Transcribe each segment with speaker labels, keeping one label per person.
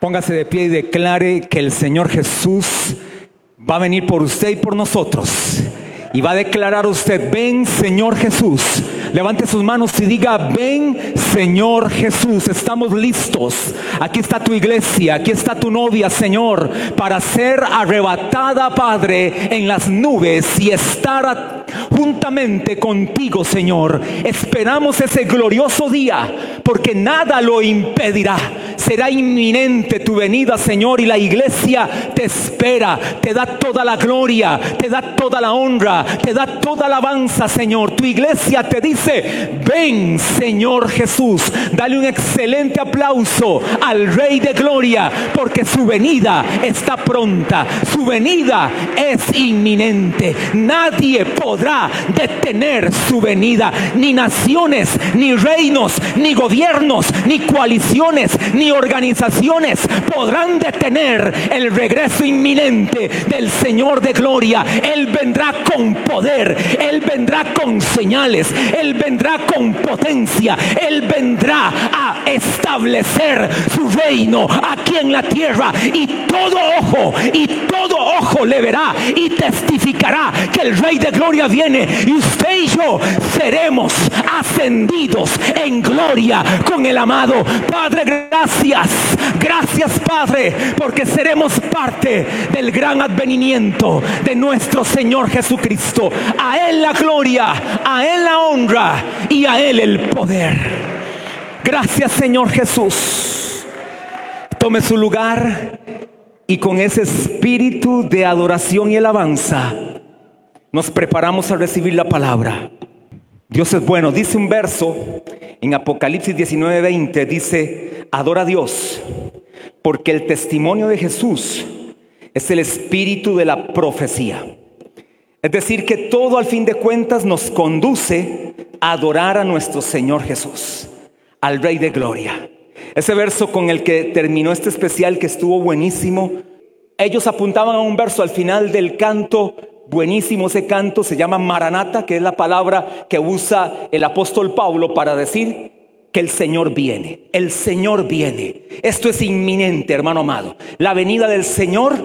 Speaker 1: Póngase de pie y declare que el Señor Jesús va a venir por usted y por nosotros. Y va a declarar usted, ven Señor Jesús. Levante sus manos y diga, ven Señor Jesús, estamos listos. Aquí está tu iglesia, aquí está tu novia, Señor, para ser arrebatada, Padre, en las nubes y estar juntamente contigo, Señor. Esperamos ese glorioso día, porque nada lo impedirá. Será inminente tu venida, Señor, y la iglesia te espera, te da toda la gloria, te da toda la honra, te da toda la alabanza, Señor. Tu iglesia te dice, ven, Señor Jesús. Dale un excelente aplauso al Rey de Gloria, porque su venida está pronta, su venida es inminente. Nadie podrá detener su venida, ni naciones, ni reinos, ni gobiernos, ni coaliciones, ni organizaciones podrán detener el regreso inminente del Señor de Gloria. Él vendrá con poder, Él vendrá con señales, Él vendrá con potencia, Él vendrá a establecer su reino aquí en la tierra y todo ojo, y todo le verá y testificará que el Rey de Gloria viene y usted y yo seremos ascendidos en gloria con el amado Padre. Gracias, gracias Padre, porque seremos parte del gran advenimiento de nuestro Señor Jesucristo. A Él la gloria, a Él la honra y a Él el poder. Gracias Señor Jesús. Tome su lugar y con ese espíritu de adoración y alabanza nos preparamos a recibir la palabra. Dios es bueno. Dice un verso en Apocalipsis 19:20, dice, adora a Dios, porque el testimonio de Jesús es el espíritu de la profecía. Es decir, que todo al fin de cuentas nos conduce a adorar a nuestro Señor Jesús, al Rey de Gloria. Ese verso con el que terminó este especial que estuvo buenísimo, ellos apuntaban a un verso al final del canto buenísimo ese canto, se llama Maranata, que es la palabra que usa el apóstol Pablo para decir que el Señor viene, el Señor viene. Esto es inminente, hermano amado. La venida del Señor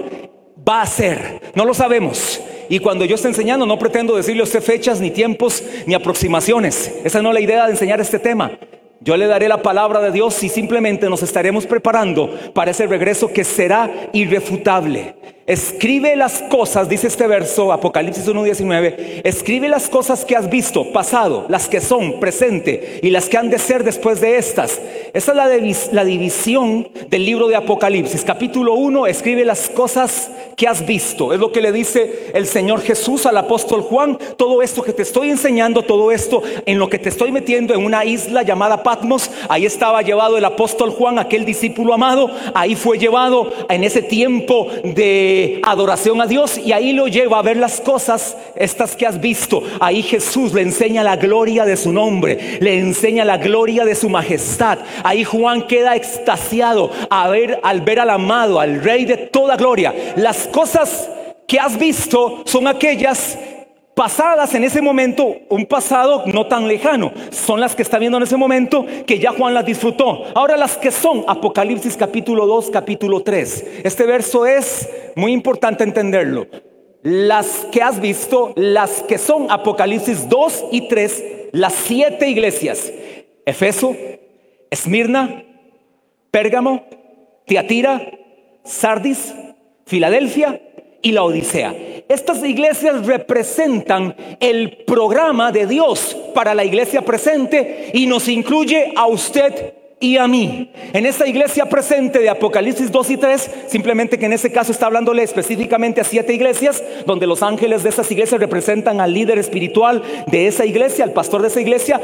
Speaker 1: va a ser, no lo sabemos. Y cuando yo esté enseñando, no pretendo decirle a usted fechas, ni tiempos, ni aproximaciones. Esa no es la idea de enseñar este tema. Yo le daré la palabra de Dios y simplemente nos estaremos preparando para ese regreso que será irrefutable. Escribe las cosas, dice este verso, Apocalipsis 1.19, escribe las cosas que has visto, pasado, las que son, presente y las que han de ser después de estas. Esa es la, división del libro de Apocalipsis. Capítulo 1, escribe las cosas que has visto. Es lo que le dice el Señor Jesús al apóstol Juan. Todo esto que te estoy enseñando, todo esto en lo que te estoy metiendo en una isla llamada Patmos, ahí estaba llevado el apóstol Juan, aquel discípulo amado, ahí fue llevado en ese tiempo de adoración a Dios y ahí lo lleva a ver las cosas, estas que has visto. Ahí Jesús le enseña la gloria de su nombre, le enseña la gloria de su majestad. Ahí Juan queda extasiado a ver, al ver al amado, al rey de toda gloria. Las cosas que has visto son aquellas pasadas en ese momento, un pasado no tan lejano, son las que está viendo en ese momento que ya Juan las disfrutó. Ahora las que son, Apocalipsis capítulo 2, capítulo 3. Este verso es muy importante entenderlo. Las que has visto, las que son Apocalipsis 2 y 3, las siete iglesias. Efeso, Esmirna, Pérgamo, Tiatira, Sardis, Filadelfia y la Odisea. Estas iglesias representan el programa de Dios para la iglesia presente y nos incluye a usted y a mí. En esta iglesia presente de Apocalipsis 2 y 3, simplemente que en ese caso está hablándole específicamente a siete iglesias, donde los ángeles de esas iglesias representan al líder espiritual de esa iglesia, al pastor de esa iglesia,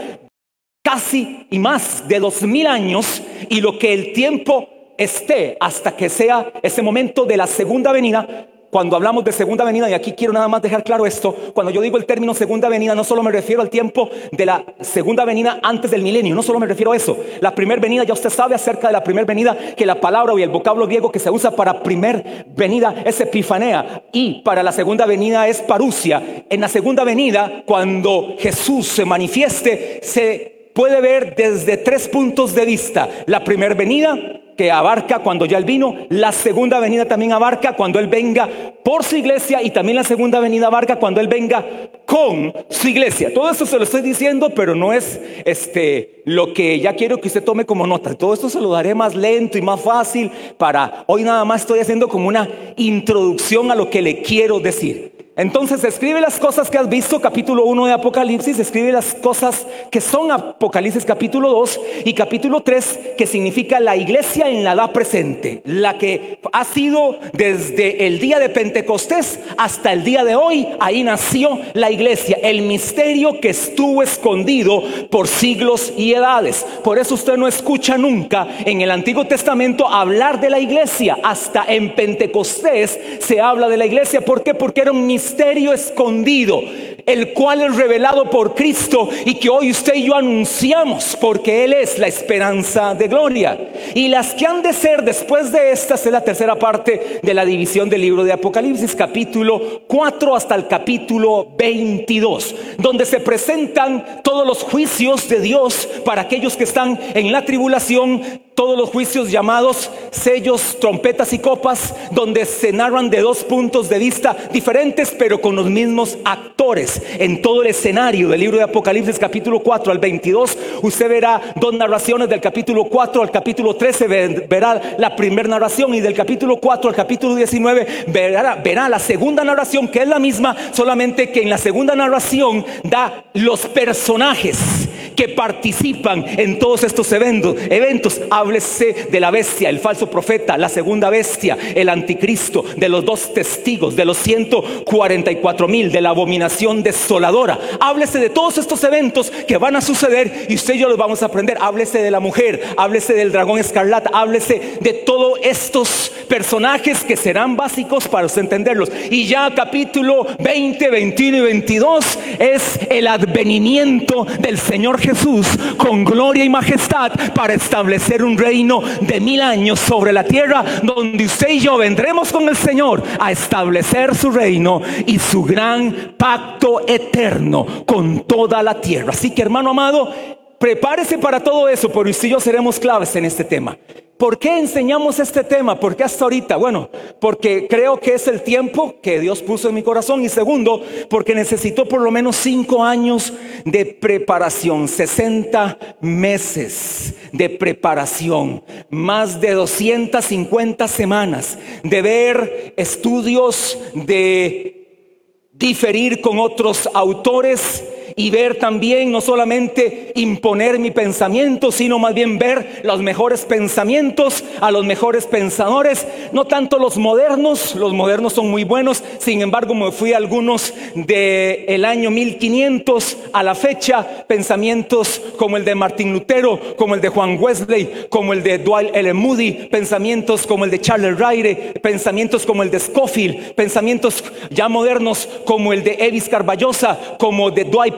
Speaker 1: casi y más de dos mil años, y lo que el tiempo esté hasta que sea ese momento de la segunda venida, cuando hablamos de segunda venida, y aquí quiero nada más dejar claro esto, cuando yo digo el término segunda venida, no solo me refiero al tiempo de la segunda venida antes del milenio, no solo me refiero a eso. La primera venida, ya usted sabe acerca de la primera venida, que la palabra y el vocablo griego que se usa para primer venida es epifanea, y para la segunda venida es parusia. En la segunda venida, cuando Jesús se manifieste, se puede ver desde tres puntos de vista. La primera venida, que abarca cuando ya Él vino, la segunda venida también abarca cuando Él venga por su iglesia y también la segunda venida abarca cuando Él venga con su iglesia. Todo esto se lo estoy diciendo, pero no es este, lo que ya quiero que usted tome como nota. Todo esto se lo daré más lento y más fácil para hoy nada más estoy haciendo como una introducción a lo que le quiero decir. Entonces escribe las cosas que has visto, capítulo 1 de Apocalipsis, escribe las cosas que son Apocalipsis capítulo 2 y capítulo 3, que significa la iglesia en la edad presente, la que ha sido desde el día de Pentecostés hasta el día de hoy, ahí nació la iglesia, el misterio que estuvo escondido por siglos y edades. Por eso usted no escucha nunca en el Antiguo Testamento hablar de la iglesia, hasta en Pentecostés se habla de la iglesia, ¿por qué? Porque era un misterio misterio escondido, el cual es revelado por Cristo y que hoy usted y yo anunciamos porque Él es la esperanza de gloria. Y las que han de ser después de estas es la tercera parte de la división del libro de Apocalipsis, capítulo 4 hasta el capítulo 22, donde se presentan todos los juicios de Dios para aquellos que están en la tribulación, todos los juicios llamados sellos, trompetas y copas, donde se narran de dos puntos de vista diferentes, pero con los mismos actores. En todo el escenario del libro de Apocalipsis capítulo 4 al 22, usted verá dos narraciones del capítulo 4 al capítulo 13, verá la primera narración y del capítulo 4 al capítulo 19 verá, verá la segunda narración, que es la misma, solamente que en la segunda narración da los personajes que participan en todos estos eventos. eventos. Háblese de la bestia, el falso profeta, la segunda bestia, el anticristo, de los dos testigos, de los 144 mil, de la abominación desoladora. Háblese de todos estos eventos que van a suceder y usted y yo los vamos a aprender. Háblese de la mujer, háblese del dragón escarlata, háblese de todos estos personajes que serán básicos para entenderlos. Y ya capítulo 20, 21 y 22 es el advenimiento del Señor Jesús Jesús con gloria y majestad para establecer un reino de mil años sobre la tierra donde usted y yo vendremos con el Señor a establecer su reino y su gran pacto eterno con toda la tierra. Así que hermano amado, prepárese para todo eso, porque usted y yo seremos claves en este tema. ¿Por qué enseñamos este tema? ¿Por qué hasta ahorita? Bueno, porque creo que es el tiempo que Dios puso en mi corazón. Y segundo, porque necesito por lo menos cinco años de preparación, 60 meses de preparación, más de 250 semanas de ver estudios, de diferir con otros autores y ver también no solamente imponer mi pensamiento, sino más bien ver los mejores pensamientos a los mejores pensadores, no tanto los modernos, los modernos son muy buenos, sin embargo me fui a algunos del el año 1500 a la fecha, pensamientos como el de Martín Lutero, como el de Juan Wesley, como el de Dwight L. Moody, pensamientos como el de Charles Ryder, pensamientos como el de Scofield, pensamientos ya modernos como el de Evis Carballosa, como de Dwight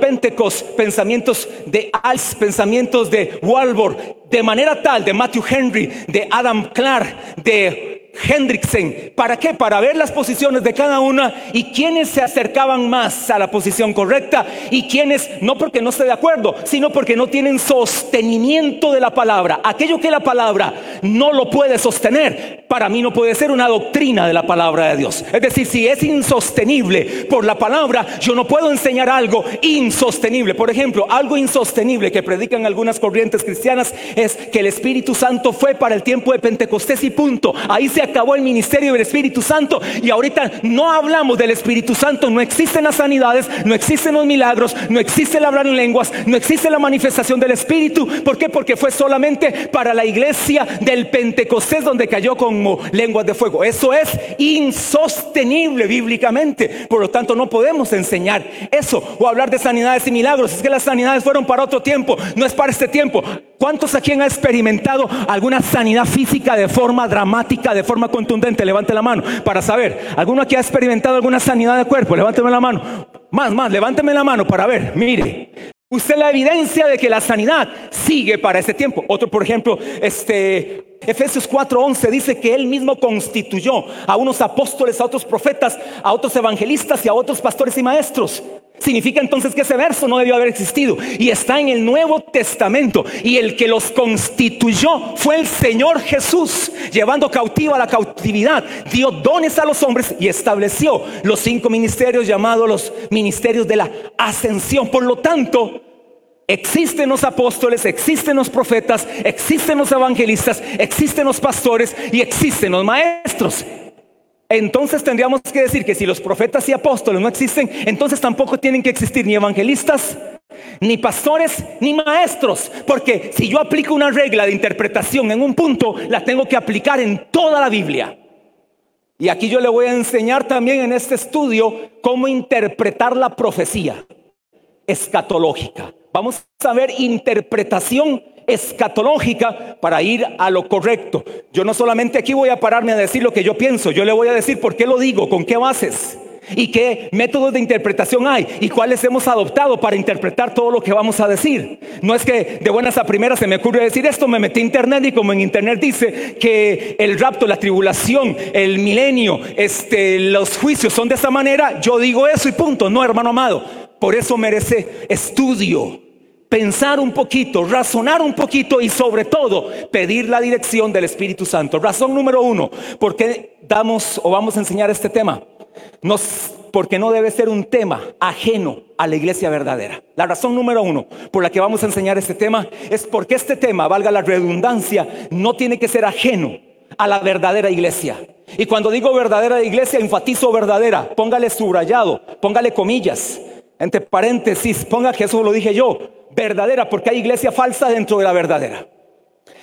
Speaker 1: Pensamientos de Als, pensamientos de Walbor, de manera tal, de Matthew Henry, de Adam Clark, de Hendrickson. ¿Para qué? Para ver las posiciones de cada una y quienes se acercaban más a la posición correcta y quienes, no porque no esté de acuerdo, sino porque no tienen sostenimiento de la palabra. Aquello que la palabra no lo puede sostener, para mí no puede ser una doctrina de la palabra de Dios. Es decir, si es insostenible por la palabra, yo no puedo enseñar algo insostenible. Por ejemplo, algo insostenible que predican algunas corrientes cristianas es que el Espíritu Santo fue para el tiempo de Pentecostés y punto. Ahí se acabó el ministerio del Espíritu Santo y ahorita no hablamos del Espíritu Santo, no existen las sanidades, no existen los milagros, no existe el hablar en lenguas, no existe la manifestación del Espíritu. ¿Por qué? Porque fue solamente para la iglesia del Pentecostés donde cayó como lenguas de fuego. Eso es insostenible bíblicamente. Por lo tanto, no podemos enseñar eso o hablar de sanidades y milagros. Es que las sanidades fueron para otro tiempo, no es para este tiempo. ¿Cuántos aquí han experimentado alguna sanidad física de forma dramática, de forma contundente? Levante la mano para saber. ¿Alguno aquí ha experimentado alguna sanidad de cuerpo? Levánteme la mano. Más, más, levánteme la mano para ver. Mire. Usted la evidencia de que la sanidad sigue para ese tiempo. Otro, por ejemplo, este Efesios 4:11 dice que él mismo constituyó a unos apóstoles, a otros profetas, a otros evangelistas y a otros pastores y maestros. Significa entonces que ese verso no debió haber existido y está en el Nuevo Testamento. Y el que los constituyó fue el Señor Jesús, llevando cautiva la cautividad, dio dones a los hombres y estableció los cinco ministerios llamados los ministerios de la ascensión. Por lo tanto, Existen los apóstoles, existen los profetas, existen los evangelistas, existen los pastores y existen los maestros. Entonces tendríamos que decir que si los profetas y apóstoles no existen, entonces tampoco tienen que existir ni evangelistas, ni pastores, ni maestros. Porque si yo aplico una regla de interpretación en un punto, la tengo que aplicar en toda la Biblia. Y aquí yo le voy a enseñar también en este estudio cómo interpretar la profecía escatológica. Vamos a ver interpretación escatológica para ir a lo correcto. Yo no solamente aquí voy a pararme a decir lo que yo pienso, yo le voy a decir por qué lo digo, con qué bases y qué métodos de interpretación hay y cuáles hemos adoptado para interpretar todo lo que vamos a decir. No es que de buenas a primeras se me ocurre decir esto, me metí a internet y como en internet dice que el rapto, la tribulación, el milenio, este, los juicios son de esa manera, yo digo eso y punto. No, hermano amado, por eso merece estudio pensar un poquito, razonar un poquito y sobre todo pedir la dirección del Espíritu Santo. Razón número uno, ¿por qué damos o vamos a enseñar este tema? Porque no debe ser un tema ajeno a la iglesia verdadera. La razón número uno por la que vamos a enseñar este tema es porque este tema, valga la redundancia, no tiene que ser ajeno a la verdadera iglesia. Y cuando digo verdadera iglesia, enfatizo verdadera. Póngale subrayado, póngale comillas, entre paréntesis, ponga que eso lo dije yo verdadera, porque hay iglesia falsa dentro de la verdadera.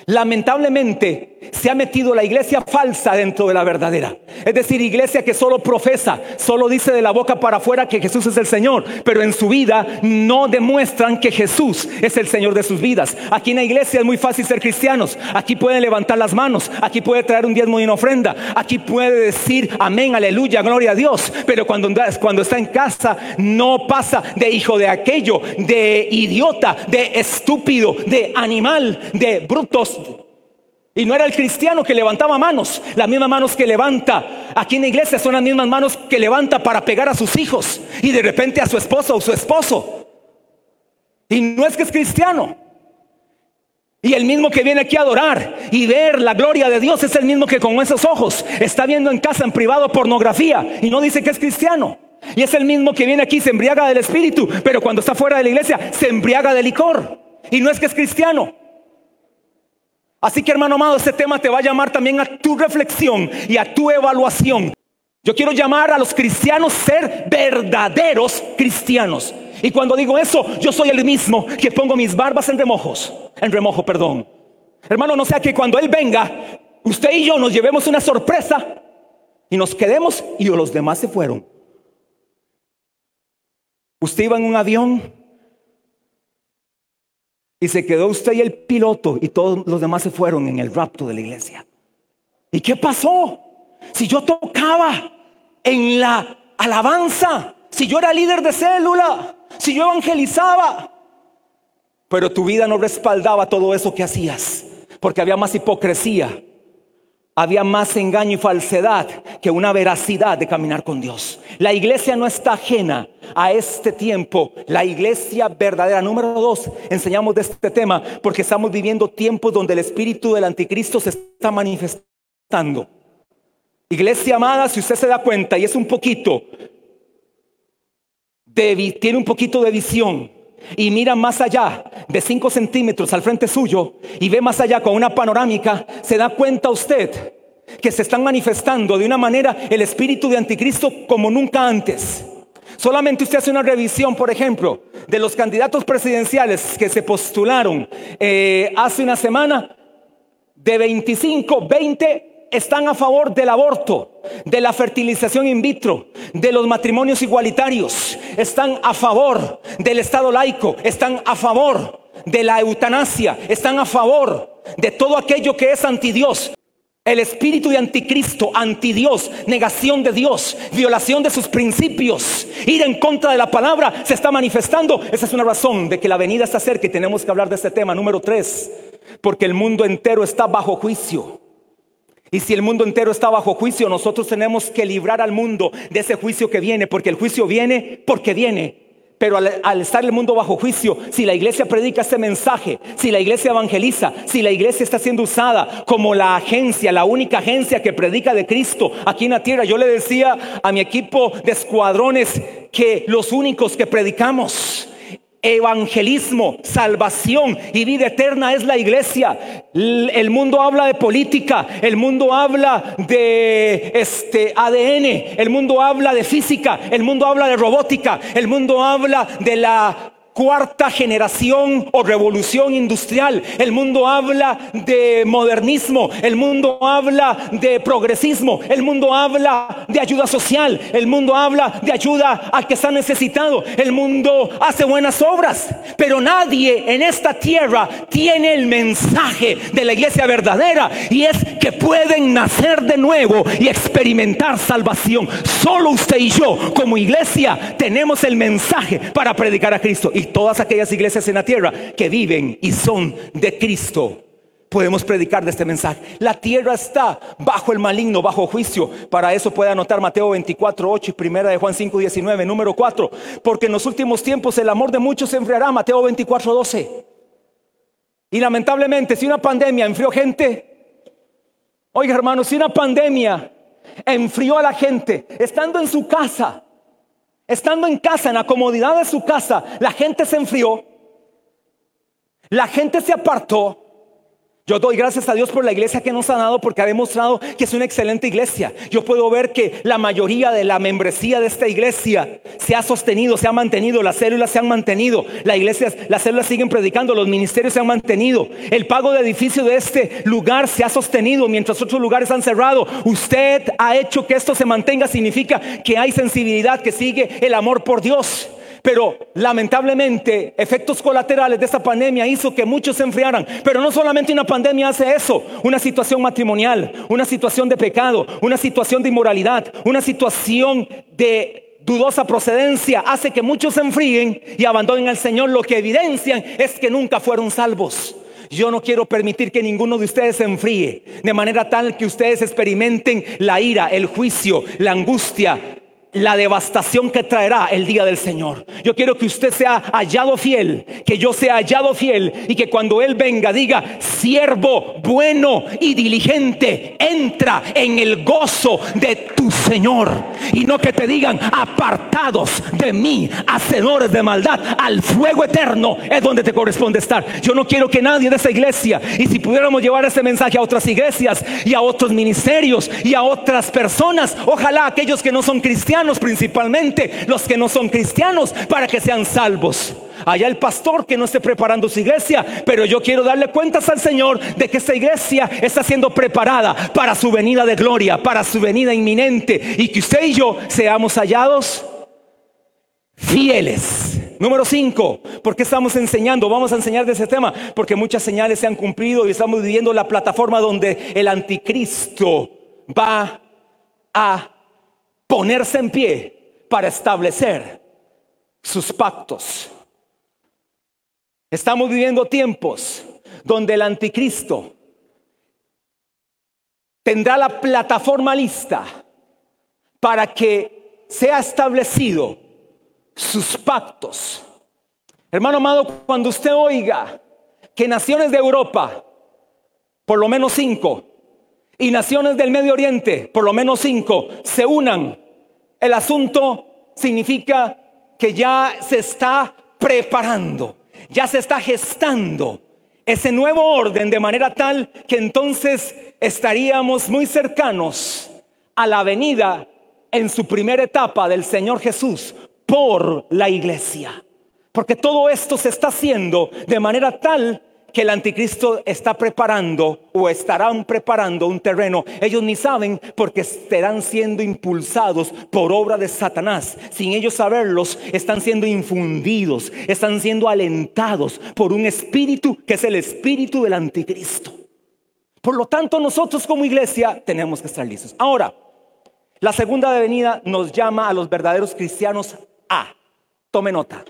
Speaker 1: Lamentablemente se ha metido la iglesia falsa dentro de la verdadera. Es decir, iglesia que solo profesa, solo dice de la boca para afuera que Jesús es el Señor, pero en su vida no demuestran que Jesús es el Señor de sus vidas. Aquí en la iglesia es muy fácil ser cristianos. Aquí pueden levantar las manos, aquí puede traer un diezmo y una ofrenda, aquí puede decir amén, aleluya, gloria a Dios. Pero cuando, cuando está en casa no pasa de hijo de aquello, de idiota, de estúpido, de animal, de brutos y no era el cristiano que levantaba manos. Las mismas manos que levanta aquí en la iglesia son las mismas manos que levanta para pegar a sus hijos y de repente a su esposa o su esposo. Y no es que es cristiano. Y el mismo que viene aquí a adorar y ver la gloria de Dios es el mismo que con esos ojos está viendo en casa en privado pornografía y no dice que es cristiano. Y es el mismo que viene aquí se embriaga del espíritu, pero cuando está fuera de la iglesia se embriaga de licor. Y no es que es cristiano. Así que hermano amado, este tema te va a llamar también a tu reflexión y a tu evaluación. Yo quiero llamar a los cristianos ser verdaderos cristianos. Y cuando digo eso, yo soy el mismo que pongo mis barbas en remojos, en remojo, perdón. Hermano, no sea que cuando Él venga, usted y yo nos llevemos una sorpresa y nos quedemos y los demás se fueron. Usted iba en un avión y se quedó usted y el piloto y todos los demás se fueron en el rapto de la iglesia. ¿Y qué pasó? Si yo tocaba en la alabanza, si yo era líder de célula, si yo evangelizaba, pero tu vida no respaldaba todo eso que hacías, porque había más hipocresía, había más engaño y falsedad que una veracidad de caminar con Dios. La iglesia no está ajena a este tiempo. La iglesia verdadera. Número dos, enseñamos de este tema porque estamos viviendo tiempos donde el espíritu del anticristo se está manifestando. Iglesia amada, si usted se da cuenta y es un poquito, tiene un poquito de visión y mira más allá de 5 centímetros al frente suyo y ve más allá con una panorámica, se da cuenta usted que se están manifestando de una manera el espíritu de anticristo como nunca antes. Solamente usted hace una revisión, por ejemplo, de los candidatos presidenciales que se postularon eh, hace una semana, de 25, 20 están a favor del aborto, de la fertilización in vitro, de los matrimonios igualitarios, están a favor del Estado laico, están a favor de la eutanasia, están a favor de todo aquello que es anti Dios. El espíritu de anticristo, antidios, negación de Dios, violación de sus principios, ir en contra de la palabra, se está manifestando. Esa es una razón de que la venida está cerca y tenemos que hablar de este tema. Número tres, porque el mundo entero está bajo juicio. Y si el mundo entero está bajo juicio, nosotros tenemos que librar al mundo de ese juicio que viene, porque el juicio viene porque viene. Pero al, estar el mundo bajo juicio, si la iglesia predica este mensaje, si la iglesia evangeliza, si la iglesia está siendo usada como la agencia, la única agencia que predica de Cristo aquí en la tierra, yo le decía a mi equipo de escuadrones que los únicos que predicamos evangelismo, salvación y vida eterna es la iglesia. El mundo habla de política, el mundo habla de este ADN, el mundo habla de física, el mundo habla de robótica, el mundo habla de la cuarta generación o revolución industrial. El mundo habla de modernismo, el mundo habla de progresismo, el mundo habla de ayuda social, el mundo habla de ayuda al que está necesitado, el mundo hace buenas obras, pero nadie en esta tierra tiene el mensaje de la iglesia verdadera y es que pueden nacer de nuevo y experimentar salvación. Solo usted y yo como iglesia tenemos el mensaje para predicar a Cristo todas aquellas iglesias en la tierra que viven y son de Cristo. Podemos predicar de este mensaje. La tierra está bajo el maligno, bajo juicio. Para eso puede anotar Mateo 24, 8 y primera de Juan 5, 19, número 4. Porque en los últimos tiempos el amor de muchos se enfriará. Mateo 24, 12. Y lamentablemente, si una pandemia enfrió gente, oiga hermanos, si una pandemia enfrió a la gente estando en su casa, Estando en casa, en la comodidad de su casa, la gente se enfrió, la gente se apartó, yo doy gracias a Dios por la iglesia que nos ha dado porque ha demostrado que es una excelente iglesia. Yo puedo ver que la mayoría de la membresía de esta iglesia se ha sostenido, se ha mantenido, las células se han mantenido, la iglesia, las células siguen predicando, los ministerios se han mantenido, el pago de edificio de este lugar se ha sostenido mientras otros lugares han cerrado. Usted ha hecho que esto se mantenga, significa que hay sensibilidad, que sigue el amor por Dios. Pero lamentablemente, efectos colaterales de esta pandemia hizo que muchos se enfriaran. Pero no solamente una pandemia hace eso, una situación matrimonial, una situación de pecado, una situación de inmoralidad, una situación de dudosa procedencia hace que muchos se enfríen y abandonen al Señor. Lo que evidencian es que nunca fueron salvos. Yo no quiero permitir que ninguno de ustedes se enfríe, de manera tal que ustedes experimenten la ira, el juicio, la angustia, la devastación que traerá el día del Señor. Yo quiero que usted sea hallado fiel, que yo sea hallado fiel y que cuando Él venga diga, siervo bueno y diligente, entra en el gozo de tu Señor. Y no que te digan, apartados de mí, hacedores de maldad, al fuego eterno es donde te corresponde estar. Yo no quiero que nadie de esa iglesia, y si pudiéramos llevar ese mensaje a otras iglesias y a otros ministerios y a otras personas, ojalá aquellos que no son cristianos, principalmente, los que no son cristianos, para que sean salvos. Allá el pastor que no esté preparando su iglesia, pero yo quiero darle cuentas al Señor de que esta iglesia está siendo preparada para su venida de gloria, para su venida inminente y que usted y yo seamos hallados fieles. Número 5, ¿por qué estamos enseñando? Vamos a enseñar de ese tema, porque muchas señales se han cumplido y estamos viviendo la plataforma donde el anticristo va a ponerse en pie para establecer sus pactos. Estamos viviendo tiempos donde el anticristo tendrá la plataforma lista para que sea establecido sus pactos. Hermano amado, cuando usted oiga que naciones de Europa, por lo menos cinco, y naciones del Medio Oriente, por lo menos cinco, se unan, el asunto significa que ya se está preparando, ya se está gestando ese nuevo orden de manera tal que entonces estaríamos muy cercanos a la venida en su primera etapa del Señor Jesús por la iglesia. Porque todo esto se está haciendo de manera tal que el anticristo está preparando o estarán preparando un terreno. Ellos ni saben porque estarán siendo impulsados por obra de Satanás. Sin ellos saberlos, están siendo infundidos, están siendo alentados por un espíritu que es el espíritu del anticristo. Por lo tanto, nosotros como iglesia tenemos que estar listos. Ahora, la segunda venida nos llama a los verdaderos cristianos a, tome nota,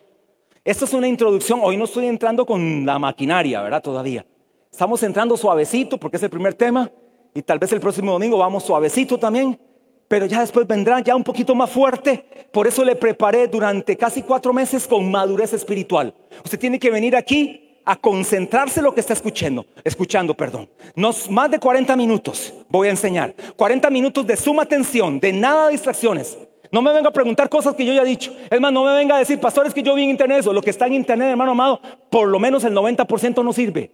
Speaker 1: esto es una introducción. Hoy no estoy entrando con la maquinaria, ¿verdad? Todavía. Estamos entrando suavecito porque es el primer tema y tal vez el próximo domingo vamos suavecito también. pero ya después vendrá ya un poquito más fuerte. Por eso le preparé durante casi cuatro meses con madurez espiritual. Usted tiene que venir aquí a concentrarse en lo que está escuchando, escuchando, perdón. No, más de 40 minutos voy a enseñar. 40 minutos de suma atención, de nada de distracciones. No me venga a preguntar cosas que yo ya he dicho. Es más, no me venga a decir, pastores, que yo vi en internet eso. Lo que está en internet, hermano amado, por lo menos el 90% no sirve.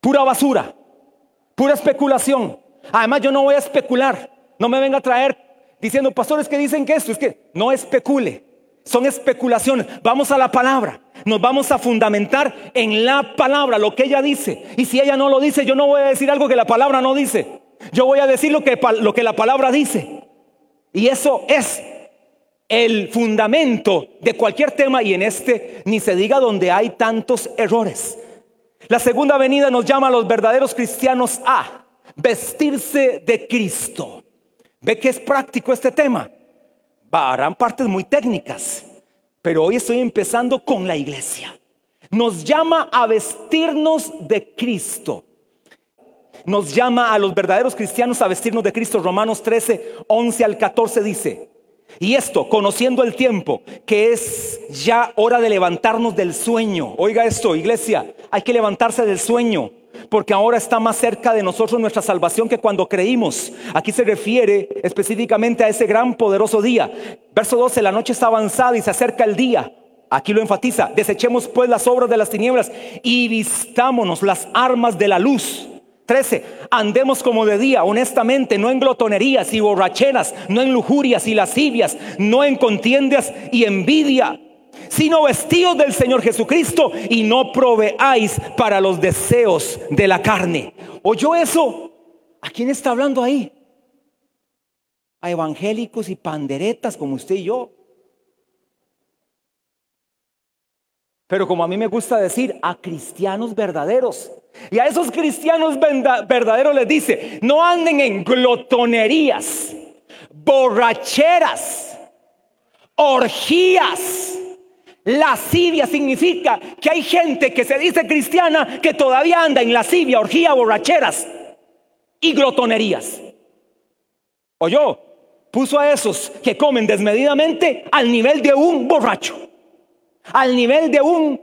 Speaker 1: Pura basura, pura especulación. Además, yo no voy a especular. No me venga a traer diciendo, pastores que dicen que esto es que no especule. Son especulaciones. Vamos a la palabra. Nos vamos a fundamentar en la palabra, lo que ella dice. Y si ella no lo dice, yo no voy a decir algo que la palabra no dice. Yo voy a decir lo que, lo que la palabra dice. Y eso es el fundamento de cualquier tema y en este ni se diga donde hay tantos errores. La segunda venida nos llama a los verdaderos cristianos a vestirse de Cristo. Ve que es práctico este tema. Harán partes muy técnicas, pero hoy estoy empezando con la iglesia. Nos llama a vestirnos de Cristo. Nos llama a los verdaderos cristianos a vestirnos de Cristo. Romanos 13, 11 al 14 dice, y esto, conociendo el tiempo, que es ya hora de levantarnos del sueño. Oiga esto, iglesia, hay que levantarse del sueño porque ahora está más cerca de nosotros nuestra salvación que cuando creímos. Aquí se refiere específicamente a ese gran poderoso día. Verso 12, la noche está avanzada y se acerca el día. Aquí lo enfatiza, desechemos pues las obras de las tinieblas y vistámonos las armas de la luz. 13. Andemos como de día, honestamente, no en glotonerías y borracheras, no en lujurias y lascivias, no en contiendas y envidia sino vestidos del Señor Jesucristo y no proveáis para los deseos de la carne. ¿Oyó eso? ¿A quién está hablando ahí? A evangélicos y panderetas como usted y yo. Pero como a mí me gusta decir, a cristianos verdaderos. Y a esos cristianos verdaderos les dice, no anden en glotonerías, borracheras, orgías Lascivia significa que hay gente que se dice cristiana que todavía anda en lascivia, orgía, borracheras y glotonerías. O yo puso a esos que comen desmedidamente al nivel de un borracho, al nivel de un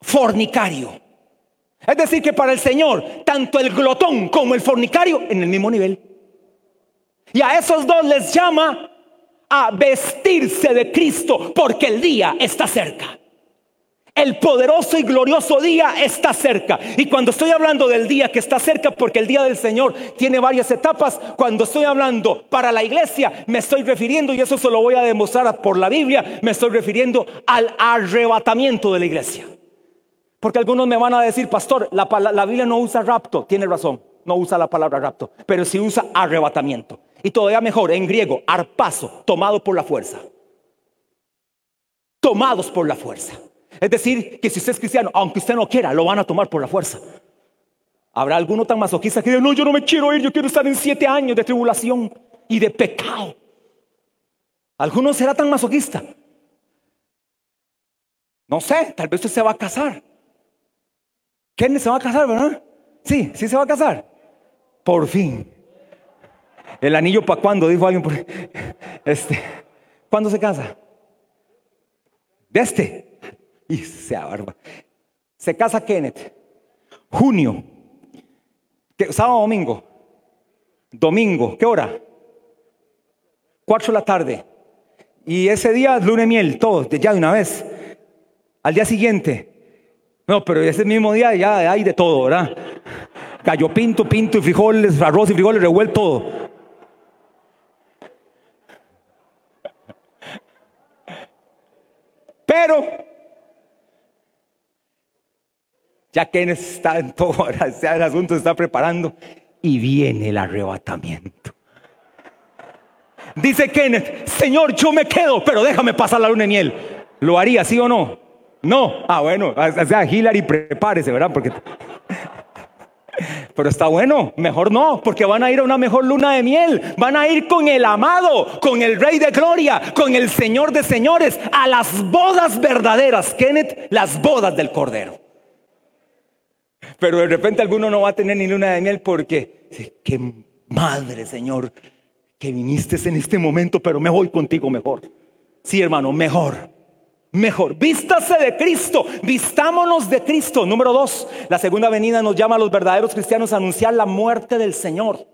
Speaker 1: fornicario. Es decir, que para el Señor, tanto el glotón como el fornicario en el mismo nivel. Y a esos dos les llama a vestirse de Cristo porque el día está cerca. El poderoso y glorioso día está cerca. Y cuando estoy hablando del día que está cerca, porque el día del Señor tiene varias etapas, cuando estoy hablando para la iglesia, me estoy refiriendo, y eso se lo voy a demostrar por la Biblia, me estoy refiriendo al arrebatamiento de la iglesia. Porque algunos me van a decir, pastor, la, Biblia no usa rapto. Tiene razón, no usa la palabra rapto, pero sí usa arrebatamiento. Y todavía mejor, en griego, arpazo, tomado por la fuerza. Tomados por la fuerza. Es decir, que si usted es cristiano, aunque usted no quiera, lo van a tomar por la fuerza. Habrá alguno tan masoquista que diga, no, yo no me quiero ir, yo quiero estar en siete años de tribulación y de pecado. ¿Alguno será tan masoquista? No sé, tal vez usted se va a casar. ¿Quién se va a casar, verdad? Sí, sí se va a casar. Por fin. ¿El anillo para cuándo? Dijo alguien por Este, ¿Cuándo se casa? De este. Y se barba. Se casa Kenneth. Junio. Sábado domingo. Domingo. ¿Qué hora? Cuatro de la tarde. Y ese día, luna miel, todo, ya de una vez. Al día siguiente. No, pero ese mismo día ya hay de todo, ¿verdad? Gallo pinto, pinto y frijoles, arroz y frijoles, revuelto todo. Pero ya que está en todo, el asunto se está preparando y viene el arrebatamiento. Dice Kenneth, Señor, yo me quedo, pero déjame pasar la luna de miel. ¿Lo haría, sí o no? No. Ah, bueno, o sea, Hillary, prepárese, ¿verdad? Porque pero está bueno, mejor no, porque van a ir a una mejor luna de miel. Van a ir con el amado, con el Rey de Gloria, con el Señor de Señores, a las bodas verdaderas. Kenneth, las bodas del Cordero. Pero de repente alguno no va a tener ni luna de miel porque, qué madre, Señor, que viniste en este momento, pero me voy contigo mejor. Sí, hermano, mejor. Mejor, vístase de Cristo, vistámonos de Cristo. Número dos, la segunda venida nos llama a los verdaderos cristianos a anunciar la muerte del Señor.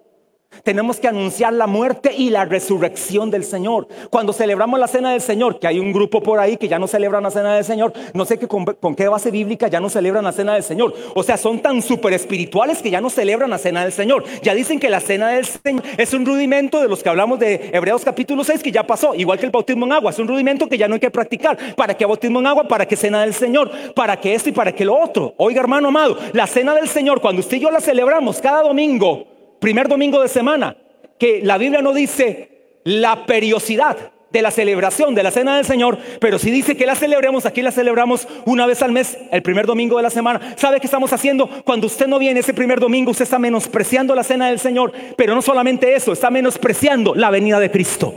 Speaker 1: Tenemos que anunciar la muerte y la resurrección del Señor. Cuando celebramos la cena del Señor, que hay un grupo por ahí que ya no celebran la cena del Señor, no sé con, qué base bíblica ya no celebran la cena del Señor. O sea, son tan super espirituales que ya no celebran la cena del Señor. Ya dicen que la cena del Señor es un rudimento de los que hablamos de Hebreos capítulo 6 que ya pasó, igual que el bautismo en agua, es un rudimento que ya no hay que practicar. ¿Para qué bautismo en agua? ¿Para qué cena del Señor? ¿Para qué esto y para qué lo otro? Oiga, hermano amado, la cena del Señor, cuando usted y yo la celebramos cada domingo, primer domingo de semana, que la Biblia no dice la periodicidad de la celebración de la cena del Señor, pero si dice que la celebremos, aquí la celebramos una vez al mes, el primer domingo de la semana. ¿Sabe qué estamos haciendo? Cuando usted no viene ese primer domingo, usted está menospreciando la cena del Señor, pero no solamente eso, está menospreciando la venida de Cristo.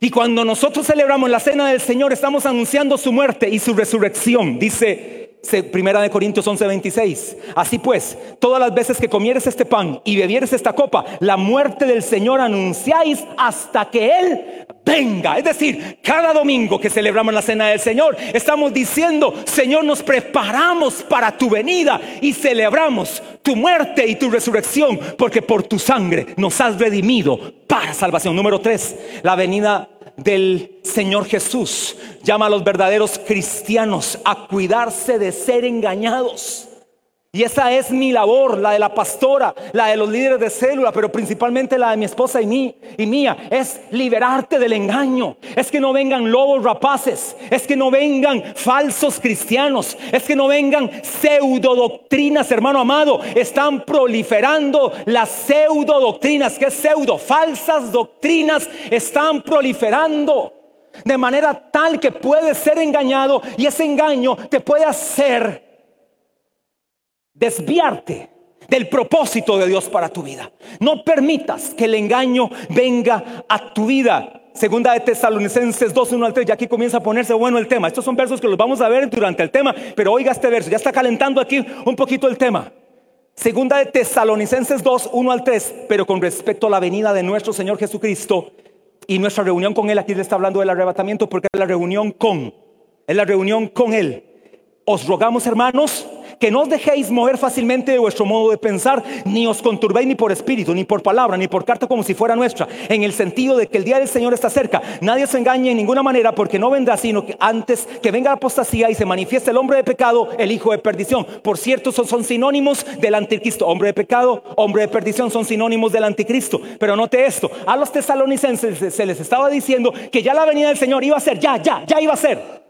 Speaker 1: Y cuando nosotros celebramos la cena del Señor, estamos anunciando su muerte y su resurrección. Dice Primera de Corintios 11:26. Así pues, todas las veces que comieres este pan y bebieres esta copa, la muerte del Señor anunciáis hasta que Él venga. Es decir, cada domingo que celebramos la cena del Señor, estamos diciendo, Señor, nos preparamos para tu venida y celebramos tu muerte y tu resurrección, porque por tu sangre nos has redimido para salvación. Número 3, la venida del Señor Jesús llama a los verdaderos cristianos a cuidarse de ser engañados. Y esa es mi labor, la de la pastora, la de los líderes de célula, pero principalmente la de mi esposa y, mí, y mía, es liberarte del engaño. Es que no vengan lobos rapaces, es que no vengan falsos cristianos, es que no vengan pseudo doctrinas, hermano amado. Están proliferando las pseudo doctrinas, que es pseudo, falsas doctrinas están proliferando. De manera tal que puedes ser engañado y ese engaño te puede hacer desviarte del propósito de Dios para tu vida. No permitas que el engaño venga a tu vida. Segunda de Tesalonicenses 2, 1 al 3, ya aquí comienza a ponerse bueno el tema. Estos son versos que los vamos a ver durante el tema, pero oiga este verso, ya está calentando aquí un poquito el tema. Segunda de Tesalonicenses 2, 1 al 3, pero con respecto a la venida de nuestro Señor Jesucristo y nuestra reunión con Él, aquí le está hablando del arrebatamiento porque es la reunión con, es la reunión con Él. Os rogamos, hermanos, que no os dejéis mover fácilmente de vuestro modo de pensar, ni os conturbéis ni por espíritu, ni por palabra, ni por carta como si fuera nuestra, en el sentido de que el día del Señor está cerca. Nadie se engañe en ninguna manera, porque no vendrá sino que antes que venga la apostasía y se manifieste el hombre de pecado, el hijo de perdición. Por cierto, son, son sinónimos del anticristo. Hombre de pecado, hombre de perdición son sinónimos del anticristo. Pero note esto, a los tesalonicenses se les estaba diciendo que ya la venida del Señor iba a ser, ya, ya, ya iba a ser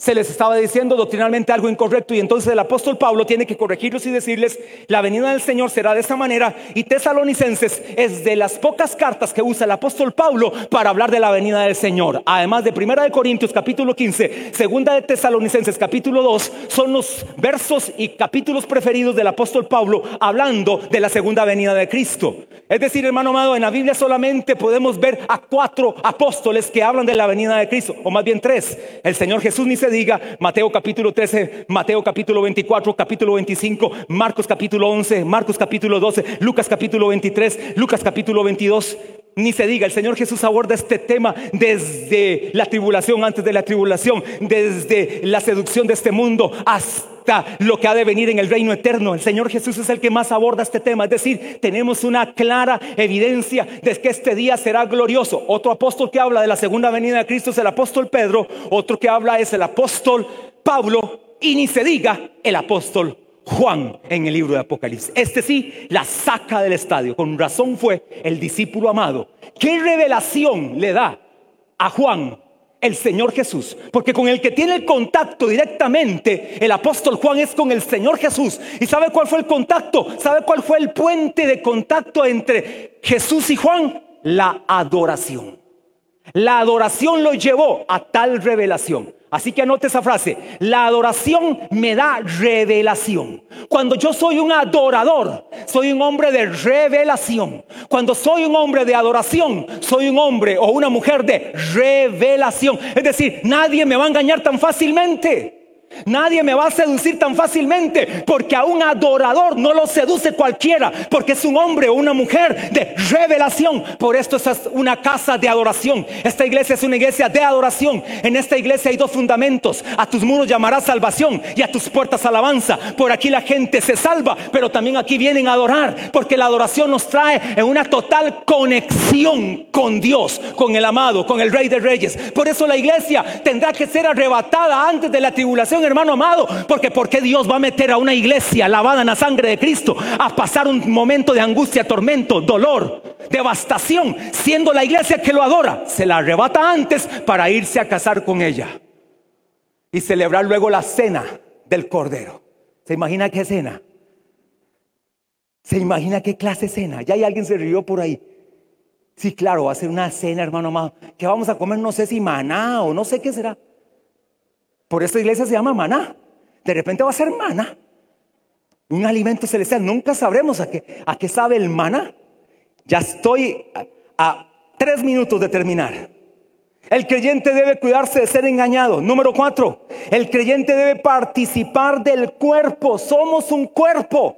Speaker 1: se les estaba diciendo doctrinalmente algo incorrecto y entonces el apóstol Pablo tiene que corregirlos y decirles, la venida del Señor será de esta manera y Tesalonicenses es de las pocas cartas que usa el apóstol Pablo para hablar de la venida del Señor. Además de Primera de Corintios capítulo 15, Segunda de Tesalonicenses capítulo 2 son los versos y capítulos preferidos del apóstol Pablo hablando de la segunda venida de Cristo. Es decir, hermano amado, en la Biblia solamente podemos ver a cuatro apóstoles que hablan de la venida de Cristo, o más bien tres. El Señor Jesús ni se diga Mateo capítulo 13, Mateo capítulo 24, capítulo 25, Marcos capítulo 11, Marcos capítulo 12, Lucas capítulo 23, Lucas capítulo 22. Ni se diga, el Señor Jesús aborda este tema desde la tribulación, antes de la tribulación, desde la seducción de este mundo hasta lo que ha de venir en el reino eterno. El Señor Jesús es el que más aborda este tema. Es decir, tenemos una clara evidencia de que este día será glorioso. Otro apóstol que habla de la segunda venida de Cristo es el apóstol Pedro. Otro que habla es el apóstol Pablo. Y ni se diga el apóstol Juan en el libro de Apocalipsis. Este sí la saca del estadio. Con razón fue el discípulo amado. ¿Qué revelación le da a Juan el Señor Jesús? Porque con el que tiene el contacto directamente el apóstol Juan es con el Señor Jesús. ¿Y sabe cuál fue el contacto? ¿Sabe cuál fue el puente de contacto entre Jesús y Juan? La adoración. La adoración lo llevó a tal revelación. Así que anote esa frase. La adoración me da revelación. Cuando yo soy un adorador, soy un hombre de revelación. Cuando soy un hombre de adoración, soy un hombre o una mujer de revelación. Es decir, nadie me va a engañar tan fácilmente. Nadie me va a seducir tan fácilmente porque a un adorador no lo seduce cualquiera, porque es un hombre o una mujer de revelación. Por esto es una casa de adoración. Esta iglesia es una iglesia de adoración. En esta iglesia hay dos fundamentos. A tus muros llamarás salvación y a tus puertas alabanza. Por aquí la gente se salva, pero también aquí vienen a adorar, porque la adoración nos trae en una total conexión con Dios, con el amado, con el Rey de Reyes. Por eso la iglesia tendrá que ser arrebatada antes de la tribulación hermano amado, porque porque Dios va a meter a una iglesia lavada en la sangre de Cristo a pasar un momento de angustia, tormento, dolor, devastación, siendo la iglesia que lo adora, se la arrebata antes para irse a casar con ella y celebrar luego la cena del Cordero. ¿Se imagina qué cena? ¿Se imagina qué clase de cena? Ya hay alguien se rió por ahí. Sí, claro, va a ser una cena, hermano amado. Que vamos a comer, no sé si maná o no sé qué será. Por eso iglesia se llama maná. De repente va a ser maná. Un alimento celestial. Nunca sabremos a qué sabe el maná. Ya estoy a, tres minutos de terminar. El creyente debe cuidarse de ser engañado. Número cuatro, el creyente debe participar del cuerpo. Somos un cuerpo.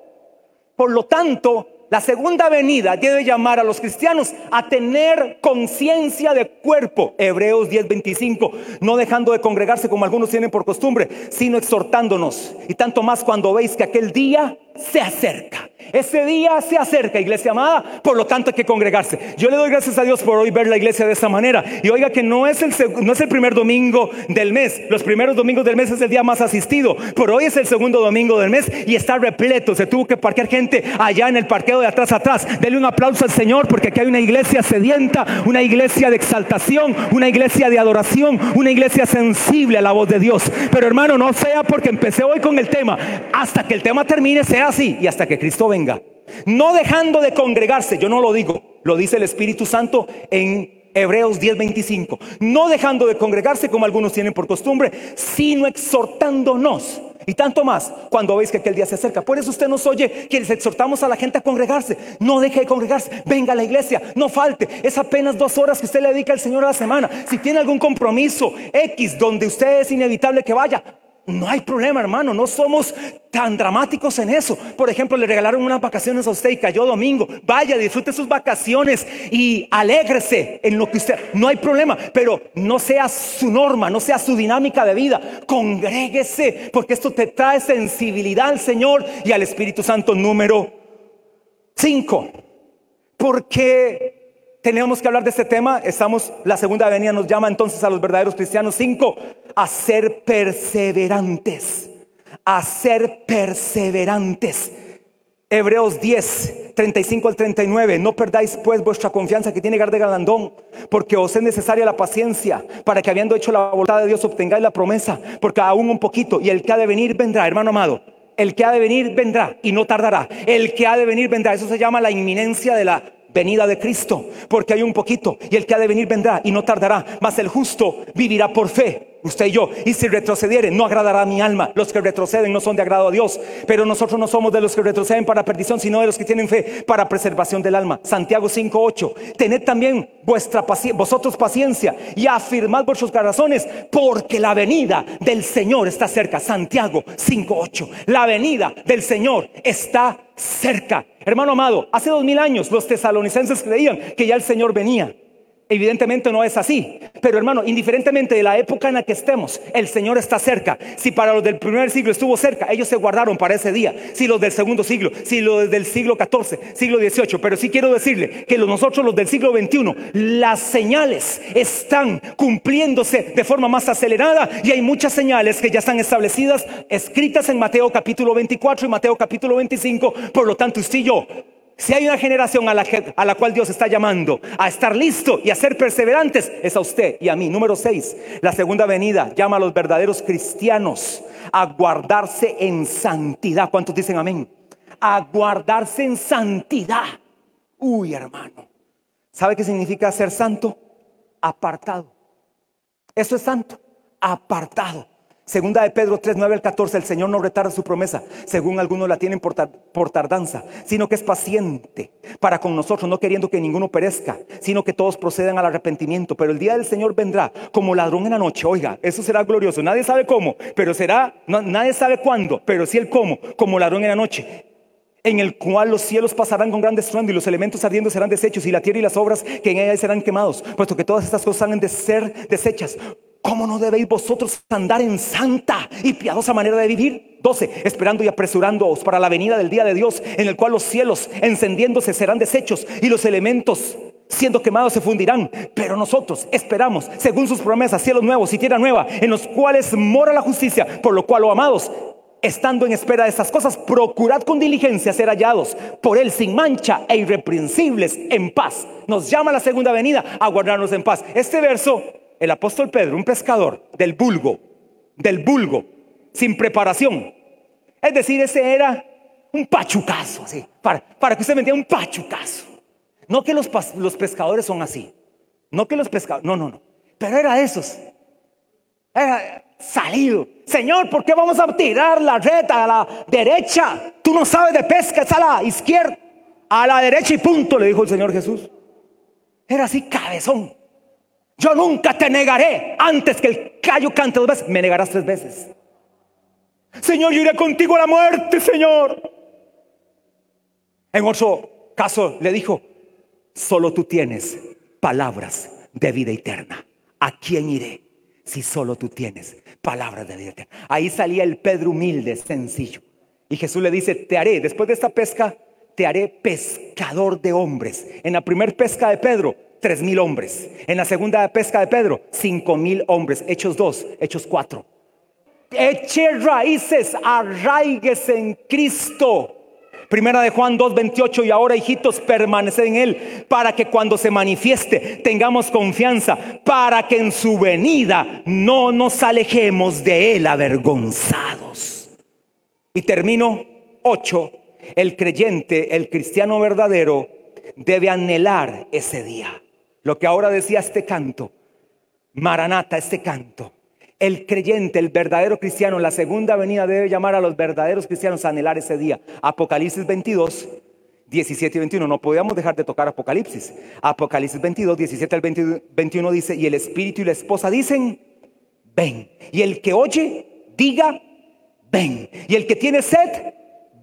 Speaker 1: Por lo tanto, la segunda venida debe llamar a los cristianos a tener conciencia de cuerpo. Hebreos 10:25, no dejando de congregarse como algunos tienen por costumbre, sino exhortándonos. Y tanto más cuando veis que aquel día se acerca. Ese día se acerca, iglesia amada, por lo tanto hay que congregarse. Yo le doy gracias a Dios por hoy ver la iglesia de esta manera. Y oiga que no es el, no es el primer domingo del mes. Los primeros domingos del mes es el día más asistido. Por hoy es el segundo domingo del mes y está repleto. Se tuvo que parquear gente allá en el parqueo de atrás atrás. Dele un aplauso al Señor porque aquí hay una iglesia sedienta, una iglesia de exaltación, una iglesia de adoración, una iglesia sensible a la voz de Dios. Pero hermano, no sea porque empecé hoy con el tema. Hasta que el tema termine, así y hasta que Cristo venga no dejando de congregarse, yo no lo digo, lo dice el Espíritu Santo en Hebreos 10:25, no dejando de congregarse como algunos tienen por costumbre, sino exhortándonos. Y tanto más cuando veis que aquel día se acerca. Por eso usted nos oye que les exhortamos a la gente a congregarse. No deje de congregarse. Venga a la iglesia. No falte. Es apenas dos horas que usted le dedica al Señor a la semana. Si tiene algún compromiso X donde usted es inevitable que vaya, no hay problema, hermano, no somos tan dramáticos en eso. Por ejemplo, le regalaron unas vacaciones a usted y cayó domingo. Vaya, disfrute sus vacaciones y alégrese en lo que usted. No hay problema, pero no sea su norma, no sea su dinámica de vida. Congréguese, porque esto te trae sensibilidad al Señor y al Espíritu Santo. Número 5. Porque tenemos que hablar de este tema. Estamos, la segunda venida nos llama entonces a los verdaderos cristianos. Cinco, a ser perseverantes. A ser perseverantes. Hebreos 10, 35 al 39. No perdáis pues vuestra confianza que tiene Garde Galandón, porque os es necesaria la paciencia para que habiendo hecho la voluntad de Dios obtengáis la promesa, porque aún un poquito y el que ha de venir vendrá, hermano amado. El que ha de venir vendrá y no tardará. El que ha de venir vendrá. Eso se llama la inminencia de la venida de Cristo, porque hay un poquito y el que ha de venir vendrá y no tardará, mas el justo vivirá por fe usted y yo. Y si retrocediere, no agradará a mi alma. Los que retroceden no son de agrado a Dios. Pero nosotros no somos de los que retroceden para perdición, sino de los que tienen fe para preservación del alma. Santiago 5.8. Tened también vuestra vosotros paciencia y afirmad vuestros corazones, porque la venida del Señor está cerca. Santiago 5.8. La venida del Señor está cerca. Hermano amado, hace dos mil años los tesalonicenses creían que ya el Señor venía. Evidentemente no es así. Pero hermano, indiferentemente de la época en la que estemos, el Señor está cerca. Si para los del primer siglo estuvo cerca, ellos se guardaron para ese día. Si los del segundo siglo, si los del siglo XIV, siglo XVIII. Pero sí quiero decirle que nosotros los del siglo XXI, las señales están cumpliéndose de forma más acelerada y hay muchas señales que ya están establecidas, escritas en Mateo capítulo 24 y Mateo capítulo 25. Por lo tanto, usted y yo si hay una generación a la, a la, cual Dios está llamando a estar listo y a ser perseverantes, es a usted y a mí. Número 6, la segunda venida llama a los verdaderos cristianos a guardarse en santidad. ¿Cuántos dicen amén? A guardarse en santidad. Uy, hermano. ¿Sabe qué significa ser santo? Apartado. Eso es santo. Apartado. Segunda de Pedro 3, 9 al 14, el Señor no retarda su promesa, según algunos la tienen por, por, tardanza, sino que es paciente para con nosotros, no queriendo que ninguno perezca, sino que todos procedan al arrepentimiento. Pero el día del Señor vendrá como ladrón en la noche. Oiga, eso será glorioso. Nadie sabe cómo, pero será, nadie sabe cuándo, pero sí el cómo, como ladrón en la noche en el cual los cielos pasarán con grandes estruendo y los elementos ardiendo serán deshechos y la tierra y las obras que en ella serán quemados, puesto que todas estas cosas han de ser deshechas. ¿Cómo no debéis vosotros andar en santa y piadosa manera de vivir? 12. Esperando y apresurándoos para la venida del día de Dios, en el cual los cielos encendiéndose serán deshechos y los elementos siendo quemados se fundirán. Pero nosotros esperamos, según sus promesas, cielos nuevos y tierra nueva, en los cuales mora la justicia, por lo cual, oh amados, estando en espera de estas cosas, procurad con diligencia ser hallados por Él sin mancha e irreprensibles en paz. Nos llama la segunda venida a guardarnos en paz. Este verso el apóstol Pedro, un pescador del vulgo, del vulgo, sin preparación. Es decir, ese era un pachucazo, así, para, para que usted me entienda, un pachucazo. No que los, los pescadores son así, no que los pescadores, no, no, no, pero era de esos. Era salido. Señor, ¿por qué vamos a tirar la red a la derecha? Tú no sabes de pesca, es a la izquierda, a la derecha y punto, le dijo el Señor Jesús. Era así cabezón. Yo nunca te negaré antes que el callo cante dos veces. Me negarás tres veces. Señor, yo iré contigo a la muerte, Señor. En otro caso le dijo, solo tú tienes palabras de vida eterna. ¿A quién iré si solo tú tienes palabras de vida eterna? Ahí salía el Pedro humilde, sencillo. Y Jesús le dice, te haré, después de esta pesca, te haré pescador de hombres. En la primer pesca de Pedro, tres mil hombres. En la segunda pesca de Pedro, cinco mil hombres. Hechos dos, hechos cuatro. Eche raíces, arraigues en Cristo. Primera de Juan 2:28 y ahora hijitos permaneced en él para que cuando se manifieste tengamos confianza, para que en su venida no nos alejemos de él avergonzados. Y termino 8, el creyente, el cristiano verdadero debe anhelar ese día. Lo que ahora decía este canto, Maranata, este canto. El creyente, el verdadero cristiano, la segunda venida debe llamar a los verdaderos cristianos a anhelar ese día. Apocalipsis 22, 17 y 21. No podíamos dejar de tocar Apocalipsis. Apocalipsis 22, 17 al 21 dice, y el espíritu y la esposa dicen, ven. Y el que oye, diga, ven. Y el que tiene sed,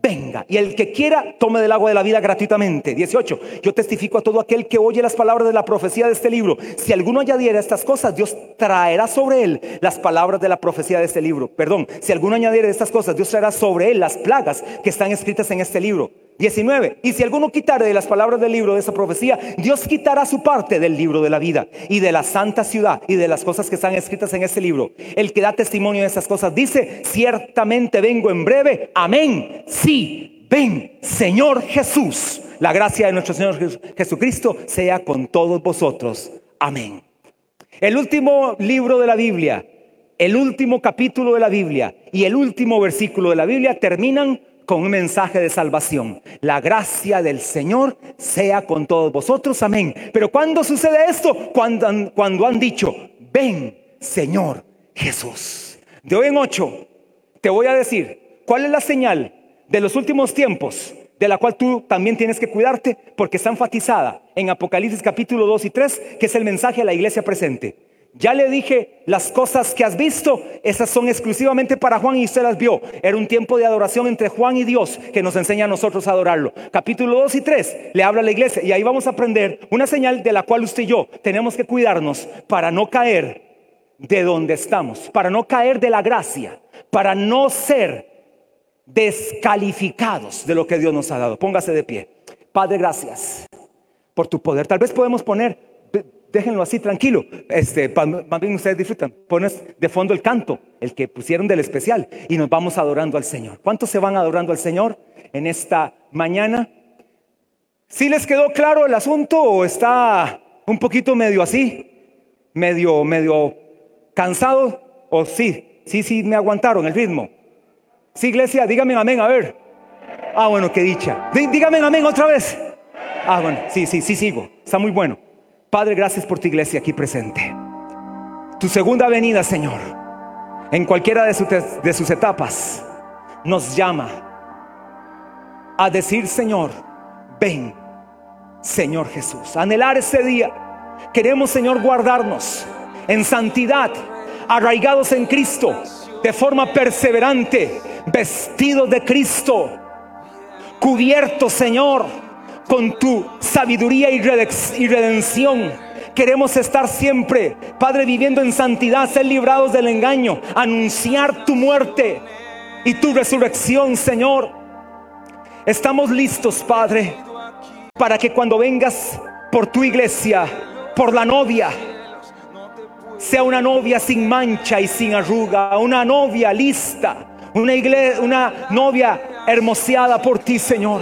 Speaker 1: venga. Y el que quiera, tome del agua de la vida gratuitamente. 18. Yo testifico a todo aquel que oye las palabras de la profecía de este libro. Si alguno añadiera estas cosas, Dios traerá sobre él las palabras de la profecía de este libro. Perdón, si alguno añadiera estas cosas, Dios traerá sobre él las plagas que están escritas en este libro. 19. Y si alguno quitare de las palabras del libro de esa profecía, Dios quitará su parte del libro de la vida y de la santa ciudad y de las cosas que están escritas en este libro. El que da testimonio de esas cosas dice, ciertamente vengo en breve. Amén. Sí, ven, Señor Jesús. La gracia de nuestro Señor Jesucristo sea con todos vosotros. Amén. El último libro de la Biblia, el último capítulo de la Biblia y el último versículo de la Biblia terminan con un mensaje de salvación. La gracia del Señor sea con todos vosotros. Amén. Pero ¿cuándo sucede esto? Cuando han, cuando han dicho, ven Señor Jesús. De hoy en ocho te voy a decir cuál es la señal de los últimos tiempos de la cual tú también tienes que cuidarte porque está enfatizada en Apocalipsis capítulo 2 y 3, que es el mensaje a la iglesia presente. Ya le dije las cosas que has visto, esas son exclusivamente para Juan y usted las vio. Era un tiempo de adoración entre Juan y Dios que nos enseña a nosotros a adorarlo. Capítulo 2 y 3 le habla a la iglesia y ahí vamos a aprender una señal de la cual usted y yo tenemos que cuidarnos para no caer de donde estamos, para no caer de la gracia, para no ser descalificados de lo que Dios nos ha dado. Póngase de pie. Padre, gracias por tu poder. Tal vez podemos poner déjenlo así tranquilo. Este, más bien ustedes disfrutan. Pones de fondo el canto, el que pusieron del especial, y nos vamos adorando al Señor. ¿Cuántos se van adorando al Señor en esta mañana? ¿Sí les quedó claro el asunto o está un poquito medio así? Medio, medio cansado o sí, sí, sí me aguantaron el ritmo. Sí, iglesia, dígame amén, a ver. Ah, bueno, qué dicha. Dígame amén otra vez. Ah, bueno, sí, sí, sí sigo. Está muy bueno. Padre, gracias por tu iglesia aquí presente. Tu segunda venida, Señor. en cualquiera de, sus etapas, nos llama a decir, Señor, ven, Señor Jesús. Anhelar ese día. Queremos, Señor, guardarnos en santidad, arraigados en Cristo, de forma perseverante, vestidos de Cristo, cubiertos, Señor, con tu sabiduría y redención. Queremos estar siempre, Padre, viviendo en santidad, ser librados del engaño, anunciar tu muerte y tu resurrección, Señor. Estamos listos, Padre, para que cuando vengas por tu iglesia, por la novia, sea una novia sin mancha y sin arruga, una novia lista, una, iglesia, una novia hermoseada por ti, Señor.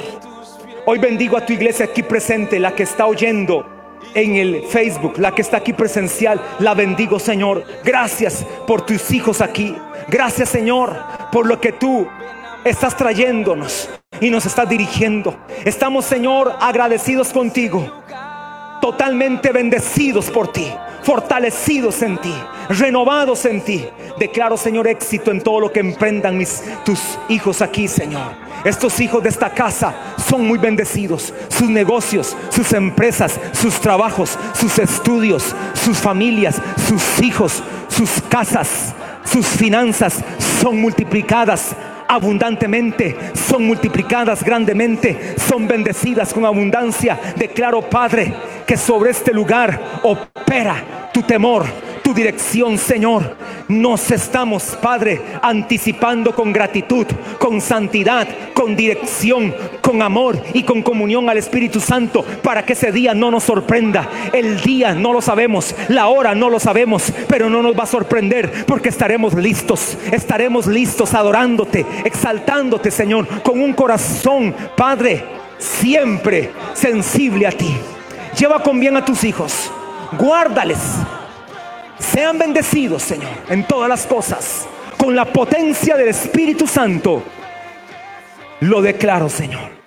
Speaker 1: Hoy bendigo a tu iglesia aquí presente, la que está oyendo en el Facebook, la que está aquí presencial, la bendigo, Señor. Gracias por tus hijos aquí. Gracias, Señor, por lo que tú estás trayéndonos y nos estás dirigiendo. Estamos, Señor, agradecidos contigo, totalmente bendecidos por ti fortalecidos en ti, renovados en ti. Declaro, Señor, éxito en todo lo que emprendan mis, tus hijos aquí, Señor. Estos hijos de esta casa son muy bendecidos. Sus negocios, sus empresas, sus trabajos, sus estudios, sus familias, sus hijos, sus casas, sus finanzas son multiplicadas abundantemente, son multiplicadas grandemente, son bendecidas con abundancia. Declaro, Padre, que sobre este lugar opera tu temor, tu dirección, Señor. Nos estamos, Padre, anticipando con gratitud, con santidad, con dirección, con amor y con comunión al Espíritu Santo para que ese día no nos sorprenda. El día no lo sabemos, la hora no lo sabemos, pero no nos va a sorprender porque estaremos listos, estaremos listos adorándote, exaltándote, Señor, con un corazón, Padre, siempre sensible a ti. Lleva con bien a tus hijos, guárdales sean bendecidos, Señor, en todas las cosas. Con la potencia del Espíritu Santo. Lo declaro, Señor.